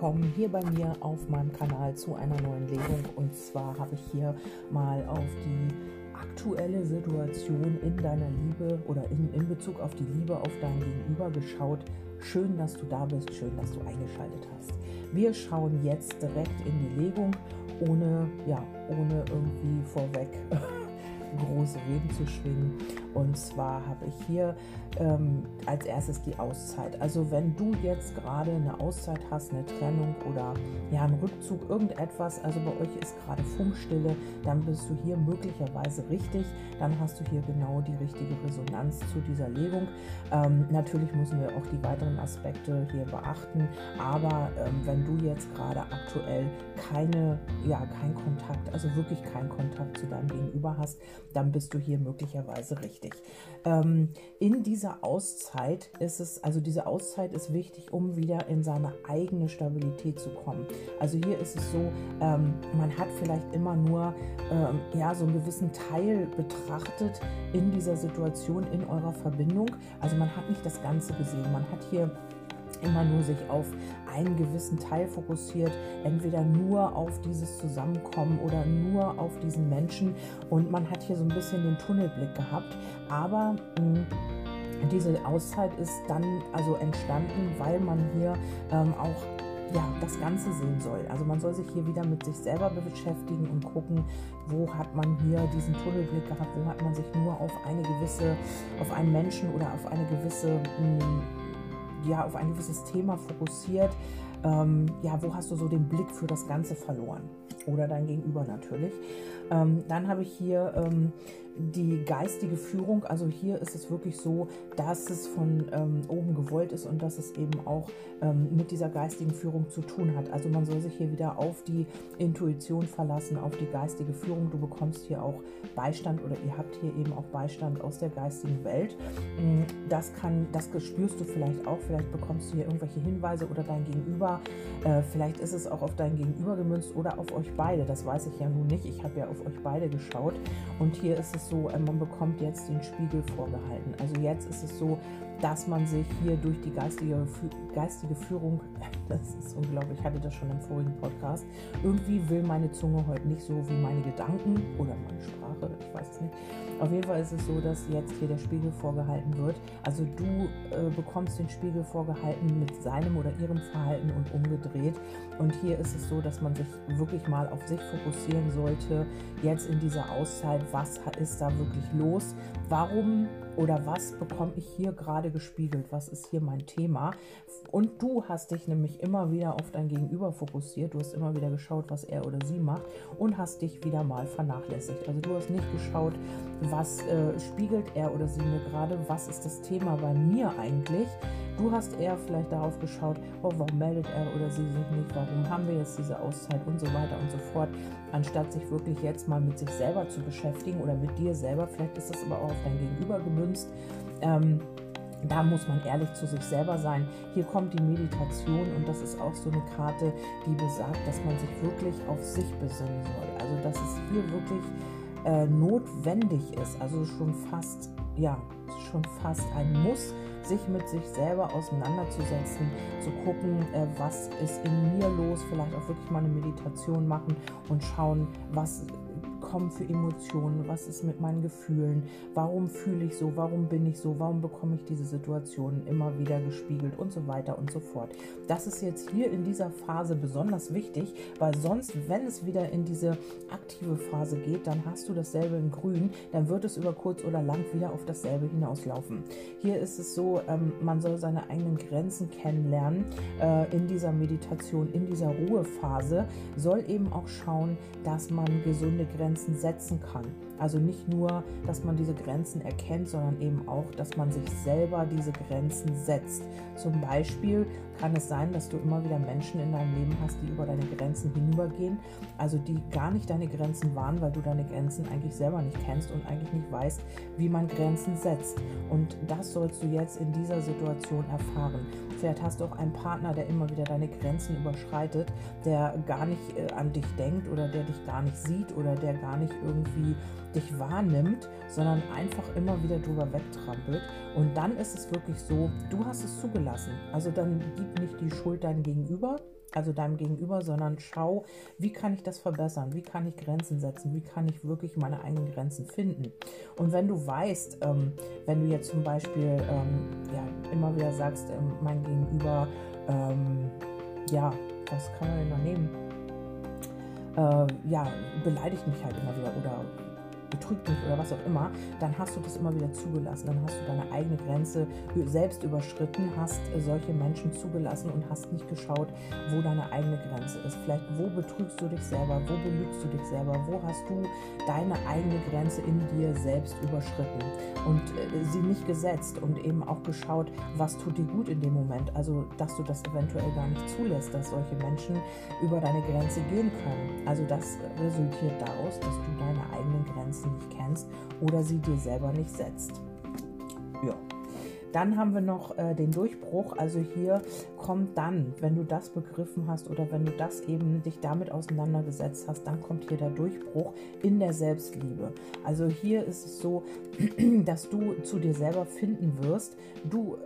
willkommen hier bei mir auf meinem Kanal zu einer neuen Legung. Und zwar habe ich hier mal auf die aktuelle Situation in deiner Liebe oder in, in Bezug auf die Liebe auf dein Gegenüber geschaut. Schön, dass du da bist, schön, dass du eingeschaltet hast. Wir schauen jetzt direkt in die Legung, ohne, ja, ohne irgendwie vorweg große Reden zu schwingen. Und zwar habe ich hier ähm, als erstes die Auszeit. Also wenn du jetzt gerade eine Auszeit hast, eine Trennung oder ja einen Rückzug, irgendetwas, also bei euch ist gerade Funkstille, dann bist du hier möglicherweise richtig. Dann hast du hier genau die richtige Resonanz zu dieser Legung. Ähm, natürlich müssen wir auch die weiteren Aspekte hier beachten. Aber ähm, wenn du jetzt gerade aktuell keine, ja, kein Kontakt, also wirklich keinen Kontakt zu deinem Gegenüber hast, dann bist du hier möglicherweise richtig. Ähm, in dieser Auszeit ist es, also diese Auszeit ist wichtig, um wieder in seine eigene Stabilität zu kommen. Also hier ist es so, ähm, man hat vielleicht immer nur ähm, ja, so einen gewissen Teil betrachtet in dieser Situation, in eurer Verbindung. Also man hat nicht das Ganze gesehen. Man hat hier immer nur sich auf einen gewissen Teil fokussiert, entweder nur auf dieses Zusammenkommen oder nur auf diesen Menschen. Und man hat hier so ein bisschen den Tunnelblick gehabt. Aber mh, hm, diese Auszeit ist dann also entstanden, weil man hier ähm, auch ja, das Ganze sehen soll. Also man soll sich hier wieder mit sich selber beschäftigen und gucken, wo hat man hier diesen Tunnelblick gehabt, wo hat man sich nur auf eine gewisse, auf einen Menschen oder auf eine gewisse mh, hm, ja, auf ein gewisses Thema fokussiert, ähm, ja, wo hast du so den Blick für das Ganze verloren? Oder dein Gegenüber natürlich. Ähm, dann habe ich hier ähm, die geistige Führung, also hier ist es wirklich so, dass es von ähm, oben gewollt ist und dass es eben auch ähm, mit dieser geistigen Führung zu tun hat. Also man soll sich hier wieder auf die Intuition verlassen, auf die geistige Führung. Du bekommst hier auch Beistand oder ihr habt hier eben auch Beistand aus der geistigen Welt. Mm, das kann, das spürst du vielleicht auch. Vielleicht bekommst du hier irgendwelche Hinweise oder dein Gegenüber. Äh, vielleicht ist es auch auf dein Gegenüber gemünzt oder auf euch beide. Das weiß ich ja nun nicht. Ich habe ja auf euch beide geschaut und hier ist es so, äh, man bekommt jetzt den Spiegel vorgehalten. Also jetzt ist es so, dass man sich hier durch die geistige, geistige Führung, das ist unglaublich, ich hatte das schon im vorigen Podcast, irgendwie will meine Zunge heute nicht so wie meine Gedanken oder meine Sprache, ich weiß es nicht. Auf jeden Fall ist es so, dass jetzt hier der Spiegel vorgehalten wird. Also du äh, bekommst den Spiegel vorgehalten mit seinem oder ihrem Verhalten und umgedreht. Und hier ist es so, dass man sich wirklich mal auf sich fokussieren sollte, jetzt in dieser Auszeit, was ist da wirklich los? Warum oder was bekomme ich hier gerade gespiegelt? Was ist hier mein Thema? Und du hast dich nämlich immer wieder auf dein Gegenüber fokussiert. Du hast immer wieder geschaut, was er oder sie macht und hast dich wieder mal vernachlässigt. Also du hast nicht geschaut, was äh, spiegelt er oder sie mir gerade, was ist das Thema bei mir eigentlich. Du hast eher vielleicht darauf geschaut, oh, warum meldet er oder sie sich nicht, warum haben wir jetzt diese Auszeit und so weiter und so fort, anstatt sich wirklich jetzt mal mit sich selber zu beschäftigen oder mit dir selber. Vielleicht ist das aber auch auf dein Gegenüber gemünzt. Ähm, da muss man ehrlich zu sich selber sein. Hier kommt die Meditation und das ist auch so eine Karte, die besagt, dass man sich wirklich auf sich besinnen soll. Also dass es hier wirklich äh, notwendig ist, also schon fast, ja, schon fast ein Muss, sich mit sich selber auseinanderzusetzen, zu gucken, äh, was ist in mir los, vielleicht auch wirklich mal eine Meditation machen und schauen, was kommen für Emotionen, was ist mit meinen Gefühlen, warum fühle ich so, warum bin ich so, warum bekomme ich diese Situationen immer wieder gespiegelt? Und so weiter und so fort. Das ist jetzt hier in dieser Phase besonders wichtig, weil sonst, wenn es wieder in diese aktive Phase geht, dann hast du dasselbe in grün, dann wird es über kurz oder lang wieder auf dasselbe hinauslaufen. Hier ist es so, ähm, man soll seine eigenen Grenzen kennenlernen äh, in dieser Meditation, in dieser Ruhephase, soll eben auch schauen, dass man gesunde Grenzen Grenzen setzen kann. Also nicht nur, dass man diese Grenzen erkennt, sondern eben auch, dass man sich selber diese Grenzen setzt. Zum Beispiel kann es sein, dass du immer wieder Menschen in deinem Leben hast, die über deine Grenzen hinübergehen, also die gar nicht deine Grenzen waren, weil du deine Grenzen eigentlich selber nicht kennst und eigentlich nicht weißt, wie man Grenzen setzt. Und das sollst du jetzt in dieser Situation erfahren. Vielleicht hast du auch einen Partner, der immer wieder deine Grenzen überschreitet, der gar nicht äh, an dich denkt oder der dich gar nicht sieht oder der gar nicht irgendwie dich wahrnimmt, sondern einfach immer wieder drüber wegtrampelt. Und dann ist es wirklich so, du hast es zugelassen. Also dann gib nicht die Schuld deinem Gegenüber, also deinem Gegenüber, sondern schau, wie kann ich das verbessern, wie kann ich Grenzen setzen, wie kann ich wirklich meine eigenen Grenzen finden. Und wenn du weißt, ähm, wenn du jetzt zum Beispiel ähm, ja, immer wieder sagst, ähm, mein Gegenüber, ähm, ja, was kann man denn da nehmen? Äh, ja, beleidigt mich halt immer wieder oder betrügt mich oder was auch immer, dann hast du das immer wieder zugelassen. Dann hast du deine eigene Grenze selbst überschritten, hast solche Menschen zugelassen und hast nicht geschaut, wo deine eigene Grenze ist. Vielleicht, wo betrügst du dich selber, wo belügst du dich selber, wo hast du deine eigene Grenze in dir selbst überschritten und äh, sie nicht gesetzt und eben auch geschaut, was tut dir gut in dem Moment. Also, dass du das eventuell gar nicht zulässt, dass solche Menschen über deine Grenze gehen können. Also, das resultiert daraus, dass du deine eigenen Grenzen Grenzen nicht kennst oder sie dir selber nicht setzt. Ja. Dann haben wir noch äh, den Durchbruch. Also hier kommt dann, wenn du das begriffen hast oder wenn du das eben dich damit auseinandergesetzt hast, dann kommt hier der Durchbruch in der Selbstliebe. Also hier ist es so, dass du zu dir selber finden wirst. Du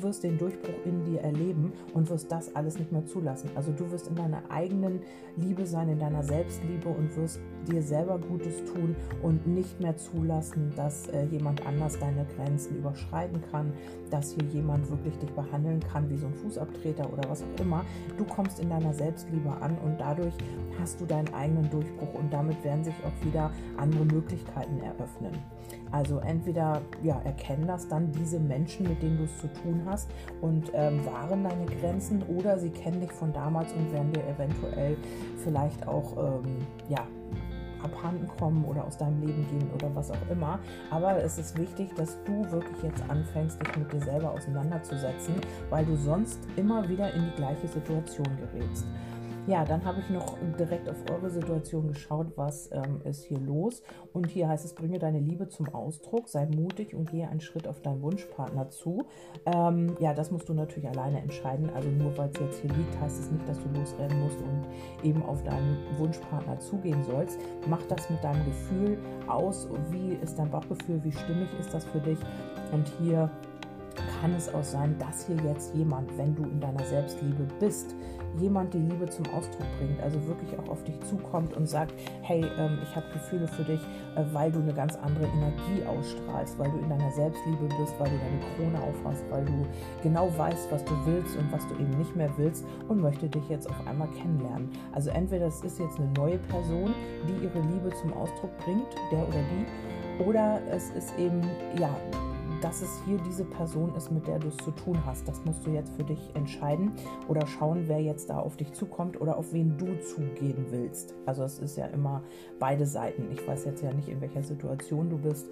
wirst den Durchbruch in dir erleben und wirst das alles nicht mehr zulassen. Also du wirst in deiner eigenen Liebe sein, in deiner Selbstliebe und wirst dir selber Gutes tun und nicht mehr zulassen, dass äh, jemand anders deine Grenzen überschreiten kann, dass hier jemand wirklich dich behandeln kann wie so ein Fußabtreter oder was auch immer. Du kommst in deiner Selbstliebe an und dadurch hast du deinen eigenen Durchbruch und damit werden sich auch wieder andere Möglichkeiten eröffnen. Also entweder ja, erkennen das dann diese Menschen, mit denen du es zu tun hast und ähm, wahren deine Grenzen oder sie kennen dich von damals und werden dir eventuell vielleicht auch ähm, ja, abhanden kommen oder aus deinem Leben gehen oder was auch immer. Aber es ist wichtig, dass du wirklich jetzt anfängst, dich mit dir selber auseinanderzusetzen, weil du sonst immer wieder in die gleiche Situation gerätst. Ja, dann habe ich noch direkt auf eure Situation geschaut, was ähm, ist hier los. Und hier heißt es, bringe deine Liebe zum Ausdruck, sei mutig und gehe einen Schritt auf deinen Wunschpartner zu. Ähm, ja, das musst du natürlich alleine entscheiden. Also nur weil es jetzt hier liegt, heißt es nicht, dass du losrennen musst und eben auf deinen Wunschpartner zugehen sollst. Mach das mit deinem Gefühl aus. Wie ist dein Bauchgefühl? Wie stimmig ist das für dich? Und hier kann es auch sein, dass hier jetzt jemand, wenn du in deiner Selbstliebe bist, jemand die Liebe zum Ausdruck bringt, also wirklich auch auf dich zukommt und sagt, hey, ähm, ich habe Gefühle für dich, äh, weil du eine ganz andere Energie ausstrahlst, weil du in deiner Selbstliebe bist, weil du deine Krone aufhast, weil du genau weißt, was du willst und was du eben nicht mehr willst und möchte dich jetzt auf einmal kennenlernen. Also entweder es ist jetzt eine neue Person, die ihre Liebe zum Ausdruck bringt, der oder die, oder es ist eben, ja, dass es hier diese Person ist, mit der du es zu tun hast. Das musst du jetzt für dich entscheiden oder schauen, wer jetzt da auf dich zukommt oder auf wen du zugehen willst. Also es ist ja immer beide Seiten. Ich weiß jetzt ja nicht, in welcher Situation du bist,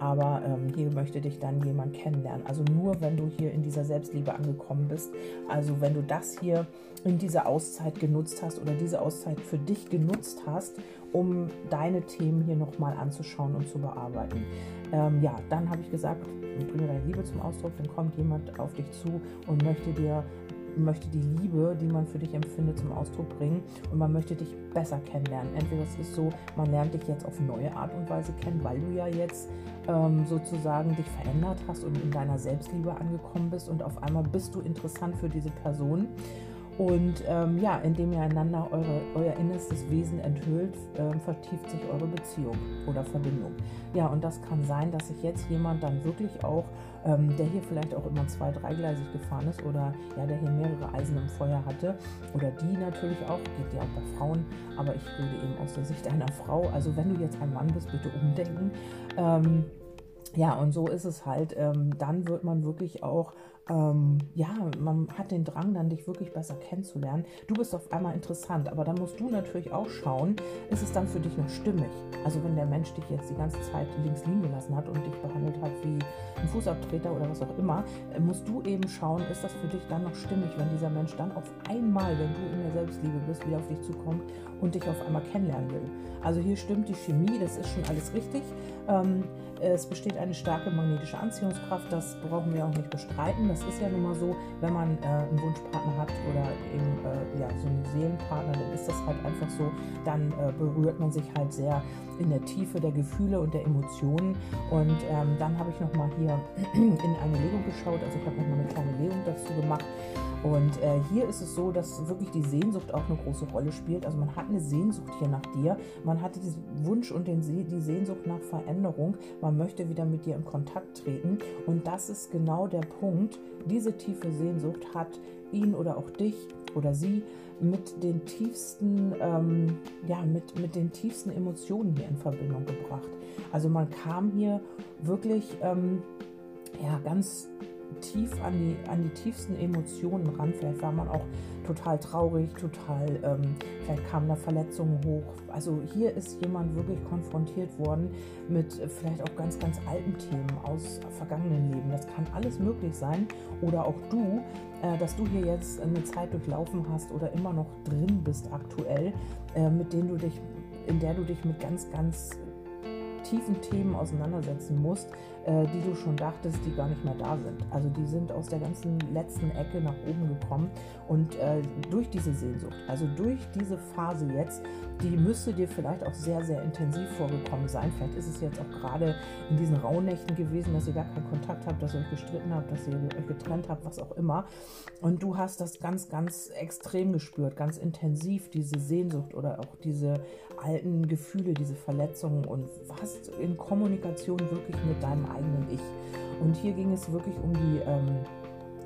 aber ähm, hier möchte dich dann jemand kennenlernen. Also nur, wenn du hier in dieser Selbstliebe angekommen bist. Also wenn du das hier in dieser Auszeit genutzt hast oder diese Auszeit für dich genutzt hast, um deine Themen hier nochmal anzuschauen und zu bearbeiten. Ähm, ja, dann habe ich gesagt, bringe deine Liebe zum Ausdruck, dann kommt jemand auf dich zu und möchte dir möchte die Liebe, die man für dich empfindet, zum Ausdruck bringen und man möchte dich besser kennenlernen. Entweder es ist so, man lernt dich jetzt auf neue Art und Weise kennen, weil du ja jetzt ähm, sozusagen dich verändert hast und in deiner Selbstliebe angekommen bist und auf einmal bist du interessant für diese Person und ähm, ja, indem ihr einander eure, euer innerstes Wesen enthüllt, ähm, vertieft sich eure Beziehung oder Verbindung. Ja, und das kann sein, dass sich jetzt jemand dann wirklich auch, ähm, der hier vielleicht auch immer zwei-, dreigleisig gefahren ist oder ja, der hier mehrere Eisen im Feuer hatte oder die natürlich auch, geht ja auch bei Frauen, aber ich rede eben aus der Sicht einer Frau. Also wenn du jetzt ein Mann bist, bitte umdenken. Ähm, ja, und so ist es halt. Ähm, dann wird man wirklich auch ähm, ja, man hat den Drang, dann dich wirklich besser kennenzulernen. Du bist auf einmal interessant, aber dann musst du natürlich auch schauen, ist es dann für dich noch stimmig? Also wenn der Mensch dich jetzt die ganze Zeit links liegen gelassen hat und dich behandelt hat wie ein Fußabtreter oder was auch immer, äh, musst du eben schauen, ist das für dich dann noch stimmig, wenn dieser Mensch dann auf einmal, wenn du in der Selbstliebe bist, wieder auf dich zukommt und dich auf einmal kennenlernen will. Also hier stimmt die Chemie, das ist schon alles richtig. Ähm, es besteht eine starke magnetische Anziehungskraft, das brauchen wir auch nicht bestreiten. Das ist ja nun mal so, wenn man äh, einen Wunschpartner hat oder eben äh, ja, so einen Seelenpartner, dann ist das halt einfach so, dann äh, berührt man sich halt sehr in der Tiefe der Gefühle und der Emotionen. Und ähm, dann habe ich nochmal hier in eine Legung geschaut, also ich habe nochmal eine kleine Legung dazu gemacht. Und äh, hier ist es so, dass wirklich die Sehnsucht auch eine große Rolle spielt. Also man hat eine Sehnsucht hier nach dir, man hat diesen Wunsch und den, die Sehnsucht nach Veränderung, man möchte wieder mit dir in Kontakt treten. Und das ist genau der Punkt. Diese tiefe Sehnsucht hat ihn oder auch dich oder sie mit den tiefsten, ähm, ja, mit, mit den tiefsten Emotionen hier in Verbindung gebracht. Also man kam hier wirklich ähm, ja, ganz tief an die, an die tiefsten Emotionen ran. Vielleicht war man auch total traurig, total, ähm, vielleicht kamen da Verletzungen hoch. Also hier ist jemand wirklich konfrontiert worden mit vielleicht auch ganz, ganz alten Themen aus vergangenen Leben. Das kann alles möglich sein. Oder auch du, äh, dass du hier jetzt eine Zeit durchlaufen hast oder immer noch drin bist aktuell, äh, mit denen du dich, in der du dich mit ganz, ganz tiefen Themen auseinandersetzen musst, äh, die du schon dachtest, die gar nicht mehr da sind. Also die sind aus der ganzen letzten Ecke nach oben gekommen und äh, durch diese Sehnsucht, also durch diese Phase jetzt, die müsste dir vielleicht auch sehr, sehr intensiv vorgekommen sein. Vielleicht ist es jetzt auch gerade in diesen Rauhnächten gewesen, dass ihr gar keinen Kontakt habt, dass ihr euch gestritten habt, dass ihr euch getrennt habt, was auch immer. Und du hast das ganz, ganz extrem gespürt, ganz intensiv, diese Sehnsucht oder auch diese alten Gefühle, diese Verletzungen und warst in Kommunikation wirklich mit deinem eigenen Ich. Und hier ging es wirklich um die ähm,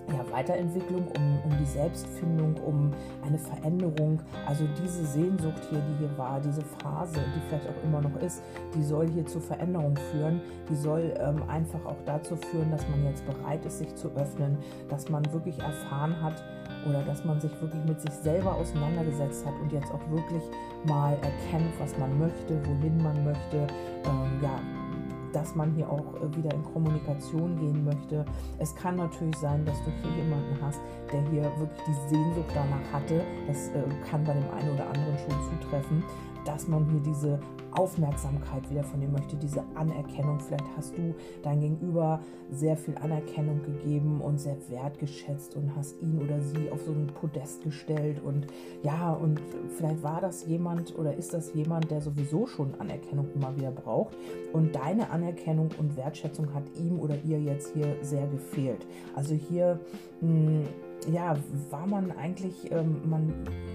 ja, Weiterentwicklung, um, um die Selbstfindung, um eine Veränderung. Also diese Sehnsucht hier, die hier war, diese Phase, die vielleicht auch immer noch ist, die soll hier zur Veränderung führen. Die soll ähm, einfach auch dazu führen, dass man jetzt bereit ist, sich zu öffnen, dass man wirklich erfahren hat oder dass man sich wirklich mit sich selber auseinandergesetzt hat und jetzt auch wirklich mal erkennt, was man möchte, wohin man möchte. Ähm, ja, dass man hier auch äh, wieder in Kommunikation gehen möchte. Es kann natürlich sein, dass du hier jemanden hast, der hier wirklich die Sehnsucht danach hatte. Das äh, kann bei dem einen oder anderen schon zutreffen, dass man hier diese Aufmerksamkeit wieder von dir möchte, diese Anerkennung. Vielleicht hast du dein Gegenüber sehr viel Anerkennung gegeben und sehr wertgeschätzt und hast ihn oder sie auf so ein Podest gestellt. Und ja, und vielleicht war das jemand oder ist das jemand, der sowieso schon Anerkennung immer wieder braucht. Und deine Anerkennung und Wertschätzung hat ihm oder ihr jetzt hier sehr gefehlt. Also hier mh, hm, ja, war man eigentlich, ähm, man,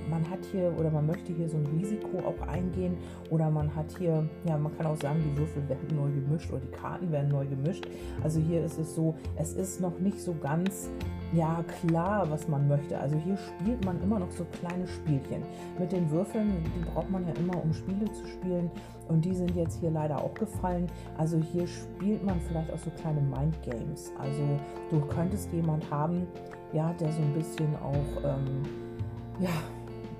man hat hier oder man möchte hier so ein Risiko auch eingehen oder man hat hier, ja, man kann auch sagen, die Würfel werden neu gemischt oder die Karten werden neu gemischt. Also hier ist es so, es ist noch nicht so ganz, ja, klar, was man möchte. Also hier spielt man immer noch so kleine Spielchen. Mit den Würfeln, die braucht man ja immer, um Spiele zu spielen. Und die sind jetzt hier leider auch gefallen. Also hier spielt man vielleicht auch so kleine Mindgames. Also du könntest jemand haben, ja, der so ein bisschen auch, ähm, ja,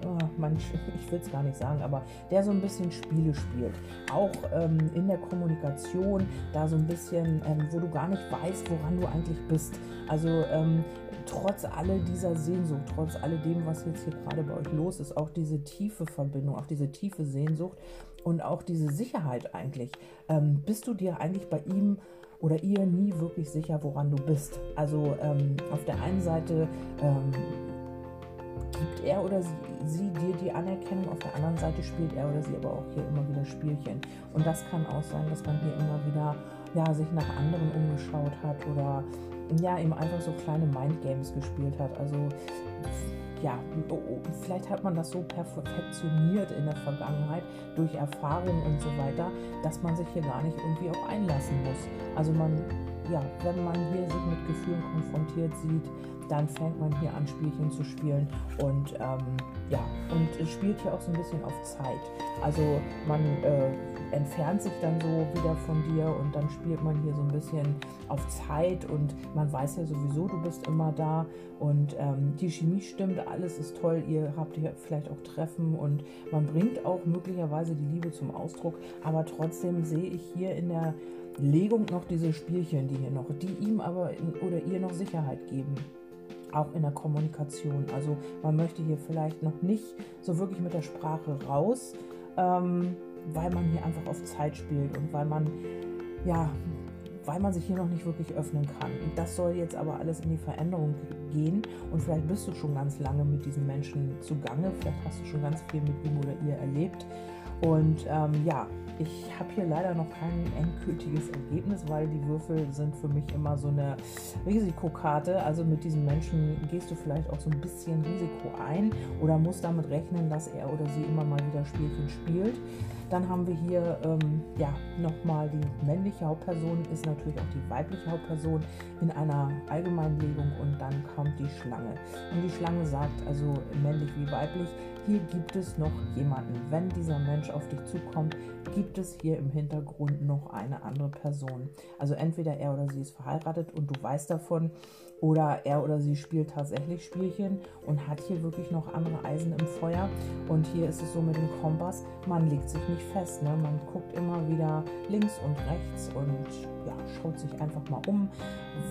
oh, man, ich will es gar nicht sagen, aber der so ein bisschen Spiele spielt. Auch ähm, in der Kommunikation, da so ein bisschen, ähm, wo du gar nicht weißt, woran du eigentlich bist. Also ähm, trotz all dieser Sehnsucht, trotz alledem, was jetzt hier gerade bei euch los ist, auch diese tiefe Verbindung, auch diese tiefe Sehnsucht und auch diese Sicherheit eigentlich, ähm, bist du dir eigentlich bei ihm oder ihr nie wirklich sicher, woran du bist. Also ähm, auf der einen Seite ähm, gibt er oder sie, sie, dir die Anerkennung, auf der anderen Seite spielt er oder sie aber auch hier immer wieder Spielchen. Und das kann auch sein, dass man hier immer wieder ja, sich nach anderen umgeschaut hat oder ja, eben einfach so kleine Mindgames gespielt hat. Also ja, vielleicht hat man das so perfektioniert in der Vergangenheit durch Erfahrungen und so weiter, dass man sich hier gar nicht irgendwie auch einlassen muss. Also man, ja, wenn man hier sich mit Gefühlen konfrontiert sieht, dann fängt man hier an, Spielchen zu spielen und ähm, ja, und spielt hier auch so ein bisschen auf Zeit. Also man äh, entfernt sich dann so wieder von dir und dann spielt man hier so ein bisschen auf Zeit und man weiß ja sowieso, du bist immer da und ähm, die Chemie stimmt, alles ist toll, ihr habt hier vielleicht auch Treffen und man bringt auch möglicherweise die Liebe zum Ausdruck, aber trotzdem sehe ich hier in der Legung noch diese Spielchen, die hier noch, die ihm aber oder ihr noch Sicherheit geben auch in der Kommunikation. Also man möchte hier vielleicht noch nicht so wirklich mit der Sprache raus, ähm, weil man hier einfach auf Zeit spielt und weil man ja, weil man sich hier noch nicht wirklich öffnen kann. Das soll jetzt aber alles in die Veränderung gehen und vielleicht bist du schon ganz lange mit diesem Menschen zugange, vielleicht hast du schon ganz viel mit ihm oder ihr erlebt. Und ähm, ja, ich habe hier leider noch kein endgültiges Ergebnis, weil die Würfel sind für mich immer so eine Risikokarte. Also mit diesen Menschen gehst du vielleicht auch so ein bisschen Risiko ein oder musst damit rechnen, dass er oder sie immer mal wieder Spielchen spielt. Dann haben wir hier ähm, ja, nochmal die männliche Hauptperson, ist natürlich auch die weibliche Hauptperson in einer Allgemeinlegung und dann kommt die Schlange. Und die Schlange sagt also männlich wie weiblich, hier gibt es noch jemanden. Wenn dieser Mensch auf dich zukommt, gibt es hier im Hintergrund noch eine andere Person. Also entweder er oder sie ist verheiratet und du weißt davon oder er oder sie spielt tatsächlich Spielchen und hat hier wirklich noch andere Eisen im Feuer. Und hier ist es so mit dem Kompass, man legt sich nicht fest. Ne? Man guckt immer wieder links und rechts und ja, schaut sich einfach mal um.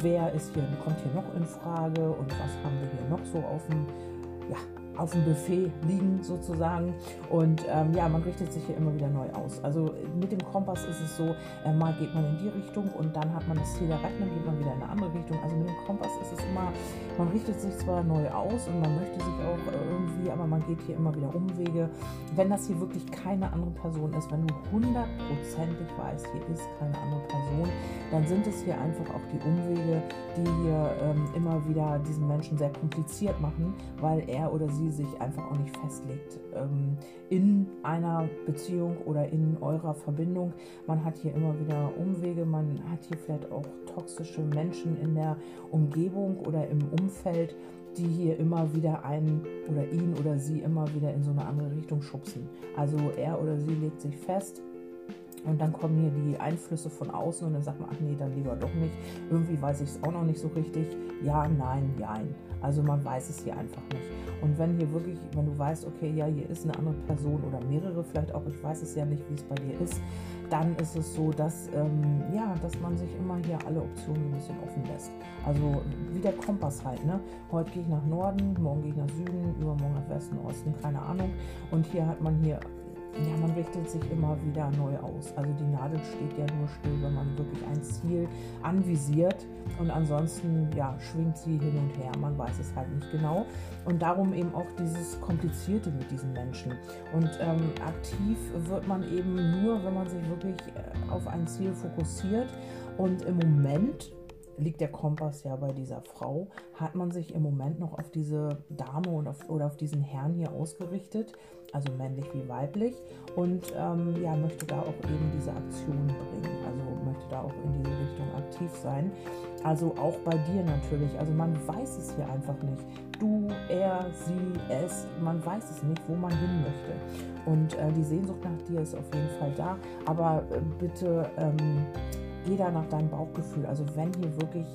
Wer ist hier, kommt hier noch in Frage und was haben wir hier noch so auf dem, ja, auf dem Buffet liegen sozusagen. Und ähm, ja, man richtet sich hier immer wieder neu aus. Also mit dem Kompass ist es so, äh, mal geht man in die Richtung und dann hat man das Ziel erreicht, dann geht man wieder in eine andere Richtung. Also mit dem Kompass ist es immer, man richtet sich zwar neu aus und man möchte sich auch äh, irgendwie, aber man geht hier immer wieder Umwege. Wenn das hier wirklich keine andere Person ist, wenn du hundertprozentig weißt, hier ist keine andere Person, dann sind es hier einfach auch die Umwege, die hier ähm, immer wieder diesen Menschen sehr kompliziert machen, weil er oder sie sich einfach auch nicht festlegt ähm, in einer Beziehung oder in eurer Verbindung. Man hat hier immer wieder Umwege, man hat hier vielleicht auch toxische Menschen in der Umgebung oder im Umfeld, die hier immer wieder einen oder ihn oder sie immer wieder in so eine andere Richtung schubsen. Also er oder sie legt sich fest und dann kommen hier die Einflüsse von außen und dann sagt man, ach nee, dann lieber doch nicht. Irgendwie weiß ich es auch noch nicht so richtig. Ja, nein, jein. Also man weiß es hier einfach nicht. Und wenn hier wirklich, wenn du weißt, okay, ja, hier ist eine andere Person oder mehrere vielleicht auch, ich weiß es ja nicht, wie es bei dir ist, dann ist es so, dass, ähm, ja, dass man sich immer hier alle Optionen ein bisschen offen lässt. Also wie der Kompass halt, ne? Heute gehe ich nach Norden, morgen gehe ich nach Süden, übermorgen nach Westen, Osten, keine Ahnung. Und hier hat man hier ja, man richtet sich immer wieder neu aus. Also die Nadel steht ja nur still, wenn man wirklich ein Ziel anvisiert und ansonsten ja, schwingt sie hin und her. Man weiß es halt nicht genau. Und darum eben auch dieses Komplizierte mit diesen Menschen. Und ähm, aktiv wird man eben nur, wenn man sich wirklich äh, auf ein Ziel fokussiert. Und im Moment liegt der Kompass ja bei dieser Frau, hat man sich im Moment noch auf diese Dame und auf, oder auf diesen Herrn hier ausgerichtet, also männlich wie weiblich, und ähm, ja, möchte da auch eben diese Aktion bringen, also möchte da auch in diese Richtung aktiv sein. Also auch bei dir natürlich, also man weiß es hier einfach nicht. Du, er, sie, es, man weiß es nicht, wo man hin möchte. Und äh, die Sehnsucht nach dir ist auf jeden Fall da, aber äh, bitte ähm, geh da nach deinem Bauchgefühl. Also wenn hier wirklich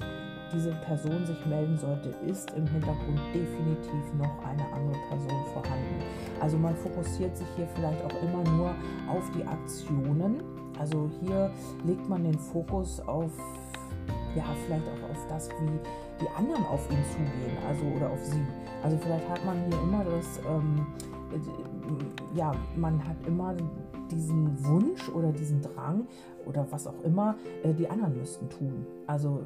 diese Person sich melden sollte, ist im Hintergrund definitiv noch eine andere Person vorhanden. Also man fokussiert sich hier vielleicht auch immer nur auf die Aktionen. Also hier legt man den Fokus auf, ja, vielleicht auch auf das, wie die anderen auf ihn zugehen, also oder auf sie. Also vielleicht hat man hier immer das, ähm, ja, man hat immer diesen Wunsch oder diesen Drang oder was auch immer, äh, die anderen müssten tun. Also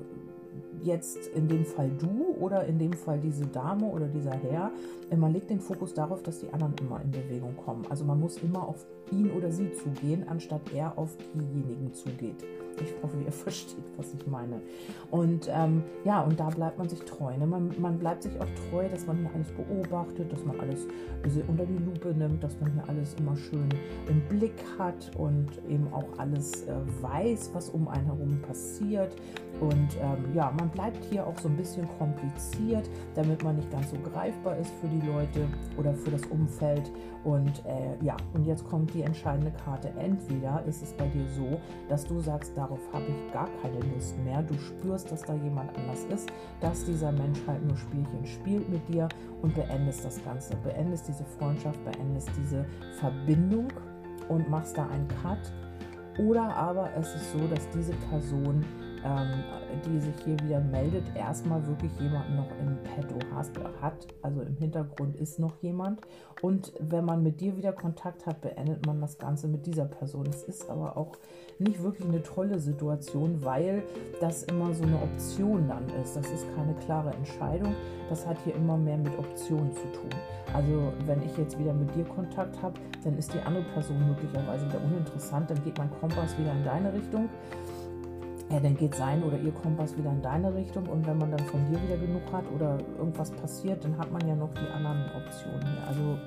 jetzt in dem Fall du oder in dem Fall diese Dame oder dieser Herr, äh, man legt den Fokus darauf, dass die anderen immer in Bewegung kommen. Also man muss immer auf ihn oder sie zugehen, anstatt er auf diejenigen zugeht. Ich hoffe, ihr versteht, was ich meine. Und ähm, ja, und da bleibt man sich treu. Ne? Man, man bleibt sich auch treu, dass man hier alles beobachtet, dass man alles unter die Lupe nimmt, dass man hier alles immer schön im Blick hat und eben auch alles äh, weiß, was um einen herum passiert. Und ähm, ja, man bleibt hier auch so ein bisschen kompliziert, damit man nicht ganz so greifbar ist für die Leute oder für das Umfeld. Und äh, ja, und jetzt kommt die entscheidende Karte. Entweder ist es bei dir so, dass du sagst, darauf habe ich gar keine Lust mehr. Du spürst, dass da jemand anders ist, dass dieser Mensch halt nur Spielchen spielt mit dir und beendest das Ganze. Beendest diese Freundschaft, beendest diese Verbindung und machst da einen Cut. Oder aber es ist so, dass diese Person ähm, die sich hier wieder meldet, erstmal wirklich jemanden noch im Petto hat. Also im Hintergrund ist noch jemand. Und wenn man mit dir wieder Kontakt hat, beendet man das Ganze mit dieser Person. Es ist aber auch nicht wirklich eine tolle Situation, weil das immer so eine Option dann ist. Das ist keine klare Entscheidung. Das hat hier immer mehr mit Optionen zu tun. Also wenn ich jetzt wieder mit dir Kontakt habe, dann ist die andere Person möglicherweise wieder uninteressant. Dann geht mein Kompass wieder in deine Richtung ja, dann geht sein oder ihr Kompass wieder in deine Richtung und wenn man dann von dir wieder genug hat oder irgendwas passiert, dann hat man ja noch die anderen Optionen hier. Also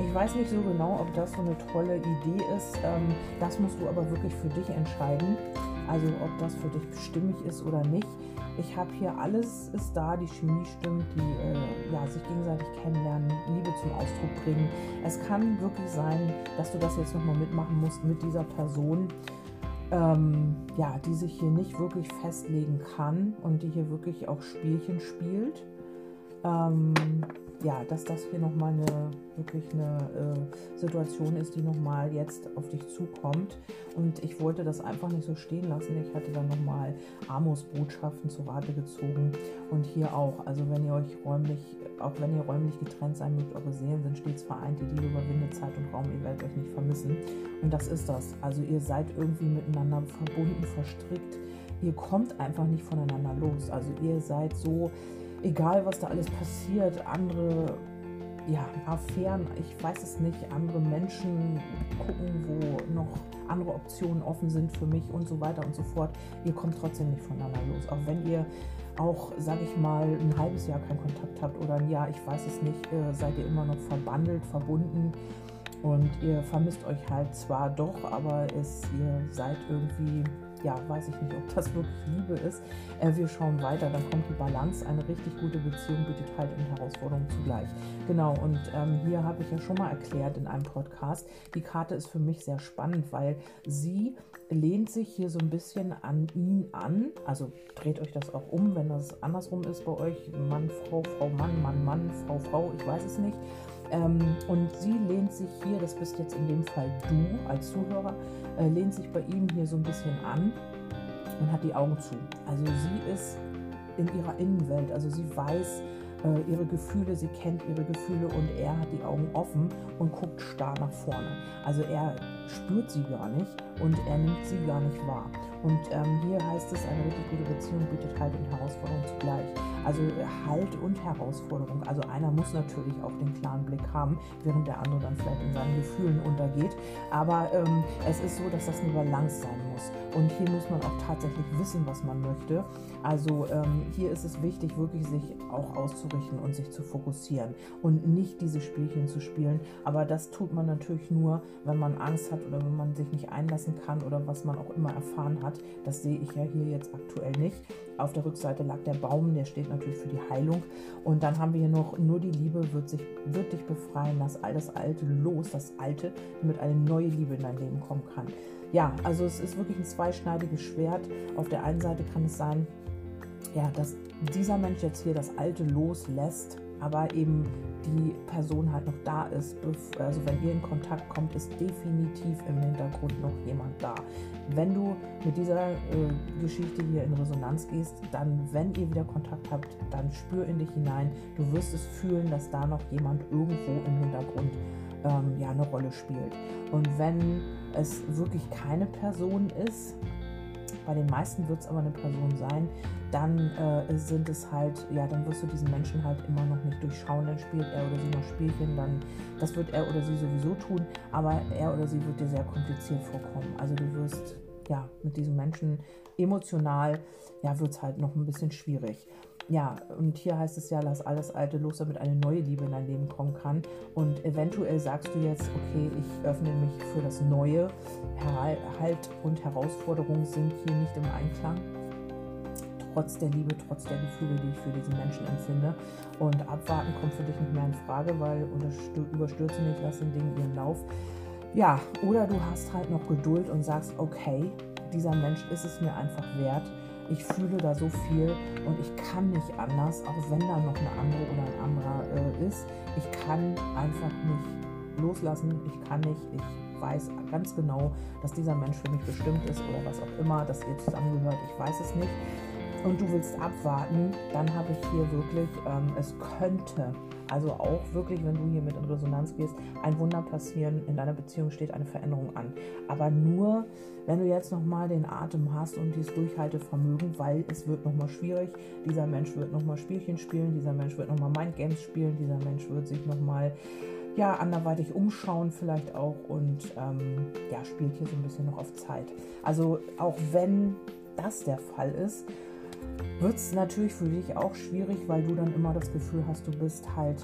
ich weiß nicht so genau, ob das so eine tolle Idee ist. Ähm, das musst du aber wirklich für dich entscheiden. Also ob das für dich stimmig ist oder nicht. Ich habe hier alles ist da, die Chemie stimmt, die äh, ja, sich gegenseitig kennenlernen, Liebe zum Ausdruck bringen. Es kann wirklich sein, dass du das jetzt nochmal mitmachen musst mit dieser Person ähm, ja, die sich hier nicht wirklich festlegen kann und die hier wirklich auch Spielchen spielt. Ähm, ja, dass das hier nochmal eine wirklich eine äh, Situation ist, die nochmal jetzt auf dich zukommt. Und ich wollte das einfach nicht so stehen lassen. Ich hatte dann nochmal Amos Botschaften zu Rate gezogen. Und hier auch, also wenn ihr euch räumlich, auch wenn ihr räumlich getrennt sein mögt, eure Seelen sind stets vereint, die Liebe überwindet Zeit und Raum, ihr werdet euch nicht vermissen. Und das ist das. Also ihr seid irgendwie miteinander verbunden, verstrickt. Ihr kommt einfach nicht voneinander los. Also ihr seid so egal was da alles passiert, andere ja, Affären, ich weiß es nicht, andere Menschen gucken, wo noch andere Optionen offen sind für mich und so weiter und so fort. Ihr kommt trotzdem nicht voneinander los. Auch wenn ihr auch, sag ich mal, ein halbes Jahr keinen Kontakt habt oder ein Jahr, ich weiß es nicht, äh, seid ihr immer noch verbandelt, verbunden und ihr vermisst euch halt zwar doch, aber es, ihr seid irgendwie ja, weiß ich nicht, ob das wirklich Liebe ist. Äh, wir schauen weiter, dann kommt die Balance. Eine richtig gute Beziehung bietet Halt und Herausforderungen zugleich. Genau, und ähm, hier habe ich ja schon mal erklärt in einem Podcast, die Karte ist für mich sehr spannend, weil sie lehnt sich hier so ein bisschen an ihn an. Also dreht euch das auch um, wenn das andersrum ist bei euch. Mann, Frau, Frau, Mann, Mann, Mann, Frau, Frau, ich weiß es nicht. Ähm, und sie lehnt sich hier, das bist jetzt in dem Fall du als Zuhörer, äh, lehnt sich bei ihm hier so ein bisschen an und hat die Augen zu. Also sie ist in ihrer Innenwelt, also sie weiß äh, ihre Gefühle, sie kennt ihre Gefühle und er hat die Augen offen und guckt starr nach vorne. Also er spürt sie gar nicht und er nimmt sie gar nicht wahr. Und ähm, hier heißt es, eine richtig gute Beziehung bietet Halt und Herausforderung zugleich. Also Halt und Herausforderung. Also einer muss natürlich auch den klaren Blick haben, während der andere dann vielleicht in seinen Gefühlen untergeht. Aber ähm, es ist so, dass das eine Balance sein muss. Und hier muss man auch tatsächlich wissen, was man möchte. Also ähm, hier ist es wichtig, wirklich sich auch auszurichten und sich zu fokussieren und nicht diese Spielchen zu spielen. Aber das tut man natürlich nur, wenn man Angst hat oder wenn man sich nicht einlassen kann oder was man auch immer erfahren hat. Das sehe ich ja hier jetzt aktuell nicht. Auf der Rückseite lag der Baum, der steht natürlich für die Heilung. Und dann haben wir hier noch, nur die Liebe wird, sich, wird dich befreien, lass all das Alte los, das Alte, damit eine neue Liebe in dein Leben kommen kann. Ja, also es ist wirklich ein zweischneidiges Schwert. Auf der einen Seite kann es sein, ja, dass dieser Mensch jetzt hier das Alte loslässt, aber eben die Person halt noch da ist. Also wenn ihr in Kontakt kommt, ist definitiv im Hintergrund noch jemand da. Wenn du mit dieser äh, Geschichte hier in Resonanz gehst, dann, wenn ihr wieder Kontakt habt, dann spür in dich hinein. Du wirst es fühlen, dass da noch jemand irgendwo im Hintergrund ähm, ja, eine Rolle spielt. Und wenn es wirklich keine Person ist, bei den meisten wird es aber eine Person sein, dann äh, sind es halt, ja, dann wirst du diesen Menschen halt immer noch nicht durchschauen, dann spielt er oder sie noch Spielchen, dann, das wird er oder sie sowieso tun, aber er oder sie wird dir sehr kompliziert vorkommen. Also du wirst, ja, mit diesem Menschen emotional, ja, wird es halt noch ein bisschen schwierig ja, und hier heißt es ja, lass alles Alte los, damit eine neue Liebe in dein Leben kommen kann. Und eventuell sagst du jetzt, okay, ich öffne mich für das Neue. Halt und Herausforderungen sind hier nicht im Einklang. Trotz der Liebe, trotz der Gefühle, die ich für diesen Menschen empfinde. Und abwarten kommt für dich nicht mehr in Frage, weil überstürze nicht, lass den Dingen ihren Lauf. Ja, oder du hast halt noch Geduld und sagst, okay, dieser Mensch ist es mir einfach wert ich fühle da so viel und ich kann nicht anders, auch wenn da noch eine andere oder ein anderer äh, ist. Ich kann einfach nicht loslassen, ich kann nicht, ich weiß ganz genau, dass dieser Mensch für mich bestimmt ist oder was auch immer, dass ihr zusammengehört, ich weiß es nicht. Und du willst abwarten, dann habe ich hier wirklich, ähm, es könnte, also auch wirklich, wenn du hier mit in Resonanz gehst, ein Wunder passieren. In deiner Beziehung steht eine Veränderung an. Aber nur, wenn du jetzt nochmal den Atem hast und dieses Durchhaltevermögen, weil es wird nochmal schwierig. Dieser Mensch wird nochmal Spielchen spielen, dieser Mensch wird nochmal Mindgames spielen, dieser Mensch wird sich nochmal ja, anderweitig umschauen vielleicht auch und ähm, ja, spielt hier so ein bisschen noch auf Zeit. Also auch wenn das der Fall ist, wird es natürlich für dich auch schwierig, weil du dann immer das Gefühl hast, du bist halt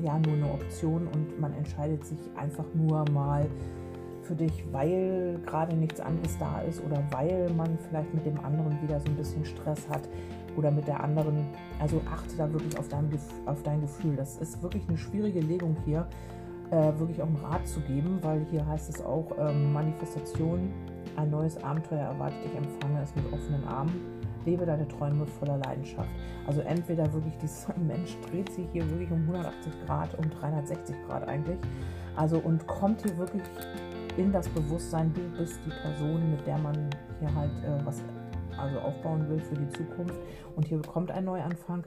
ja nur eine Option und man entscheidet sich einfach nur mal für dich, weil gerade nichts anderes da ist oder weil man vielleicht mit dem anderen wieder so ein bisschen Stress hat oder mit der anderen. Also achte da wirklich auf dein, auf dein Gefühl. Das ist wirklich eine schwierige Legung hier, äh, wirklich auch einen Rat zu geben, weil hier heißt es auch ähm, Manifestation, ein neues Abenteuer erwartet dich, empfange es mit offenen Armen lebe deine Träume voller Leidenschaft. Also entweder wirklich dieser Mensch dreht sich hier wirklich um 180 Grad, um 360 Grad eigentlich. Also und kommt hier wirklich in das Bewusstsein, du bist die Person, mit der man hier halt äh, was also aufbauen will für die Zukunft. Und hier kommt ein Neuanfang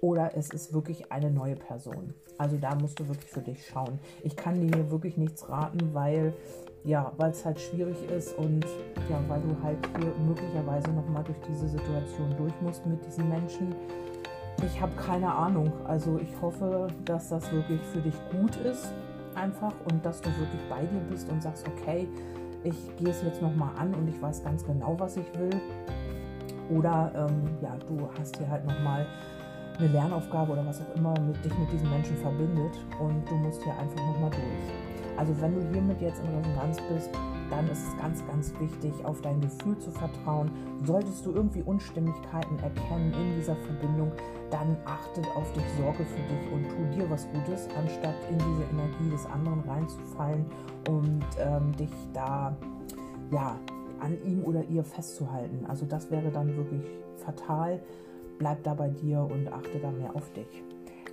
oder es ist wirklich eine neue Person. Also da musst du wirklich für dich schauen. Ich kann dir hier wirklich nichts raten, weil ja, weil es halt schwierig ist und ja, weil du halt hier möglicherweise nochmal durch diese Situation durch musst mit diesen Menschen. Ich habe keine Ahnung. Also ich hoffe, dass das wirklich für dich gut ist einfach und dass du wirklich bei dir bist und sagst, okay, ich gehe es jetzt nochmal an und ich weiß ganz genau, was ich will. Oder ähm, ja, du hast hier halt nochmal eine Lernaufgabe oder was auch immer mit dich mit diesen Menschen verbindet und du musst hier einfach nochmal durch. Also wenn du hiermit jetzt in Resonanz bist, dann ist es ganz, ganz wichtig, auf dein Gefühl zu vertrauen. Solltest du irgendwie Unstimmigkeiten erkennen in dieser Verbindung, dann achtet auf dich, sorge für dich und tu dir was Gutes, anstatt in diese Energie des anderen reinzufallen und ähm, dich da ja an ihm oder ihr festzuhalten. Also das wäre dann wirklich fatal. Bleib da bei dir und achte da mehr auf dich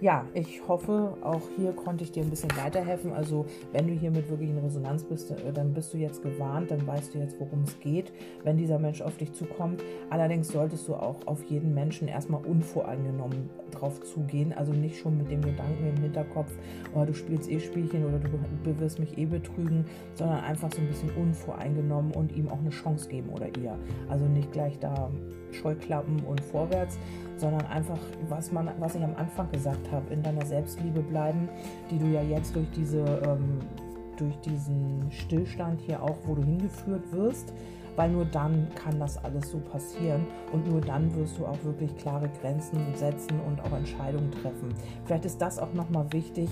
ja, ich hoffe, auch hier konnte ich dir ein bisschen weiterhelfen. Also, wenn du hiermit wirklich in Resonanz bist, äh, dann bist du jetzt gewarnt, dann weißt du jetzt, worum es geht, wenn dieser Mensch auf dich zukommt. Allerdings solltest du auch auf jeden Menschen erstmal unvoreingenommen drauf zugehen. Also nicht schon mit dem Gedanken im Hinterkopf, oh, du spielst eh Spielchen oder du wirst mich eh betrügen, sondern einfach so ein bisschen unvoreingenommen und ihm auch eine Chance geben oder ihr. Also nicht gleich da Scheuklappen und vorwärts, sondern einfach, was, man, was ich am Anfang gesagt habe, in deiner Selbstliebe bleiben, die du ja jetzt durch, diese, ähm, durch diesen Stillstand hier auch, wo du hingeführt wirst, weil nur dann kann das alles so passieren und nur dann wirst du auch wirklich klare Grenzen setzen und auch Entscheidungen treffen. Vielleicht ist das auch nochmal wichtig,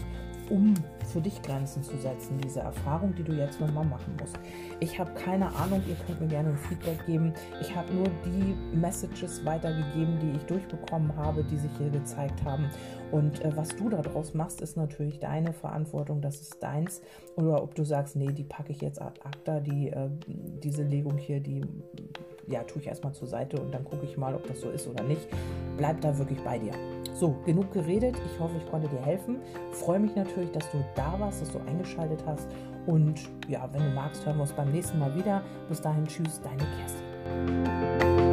um für dich Grenzen zu setzen, diese Erfahrung, die du jetzt nochmal machen musst. Ich habe keine Ahnung, ihr könnt mir gerne ein Feedback geben. Ich habe nur die Messages weitergegeben, die ich durchbekommen habe, die sich hier gezeigt haben. Und äh, was du daraus machst, ist natürlich deine Verantwortung, das ist deins. Oder ob du sagst, nee, die packe ich jetzt ad acta, die, äh, diese Legung hier, die ja, tue ich erstmal zur Seite und dann gucke ich mal, ob das so ist oder nicht. Bleib da wirklich bei dir. So, genug geredet. Ich hoffe, ich konnte dir helfen. Freue mich natürlich, dass du da warst, dass du eingeschaltet hast. Und ja, wenn du magst, hören wir uns beim nächsten Mal wieder. Bis dahin, tschüss, deine Kerstin.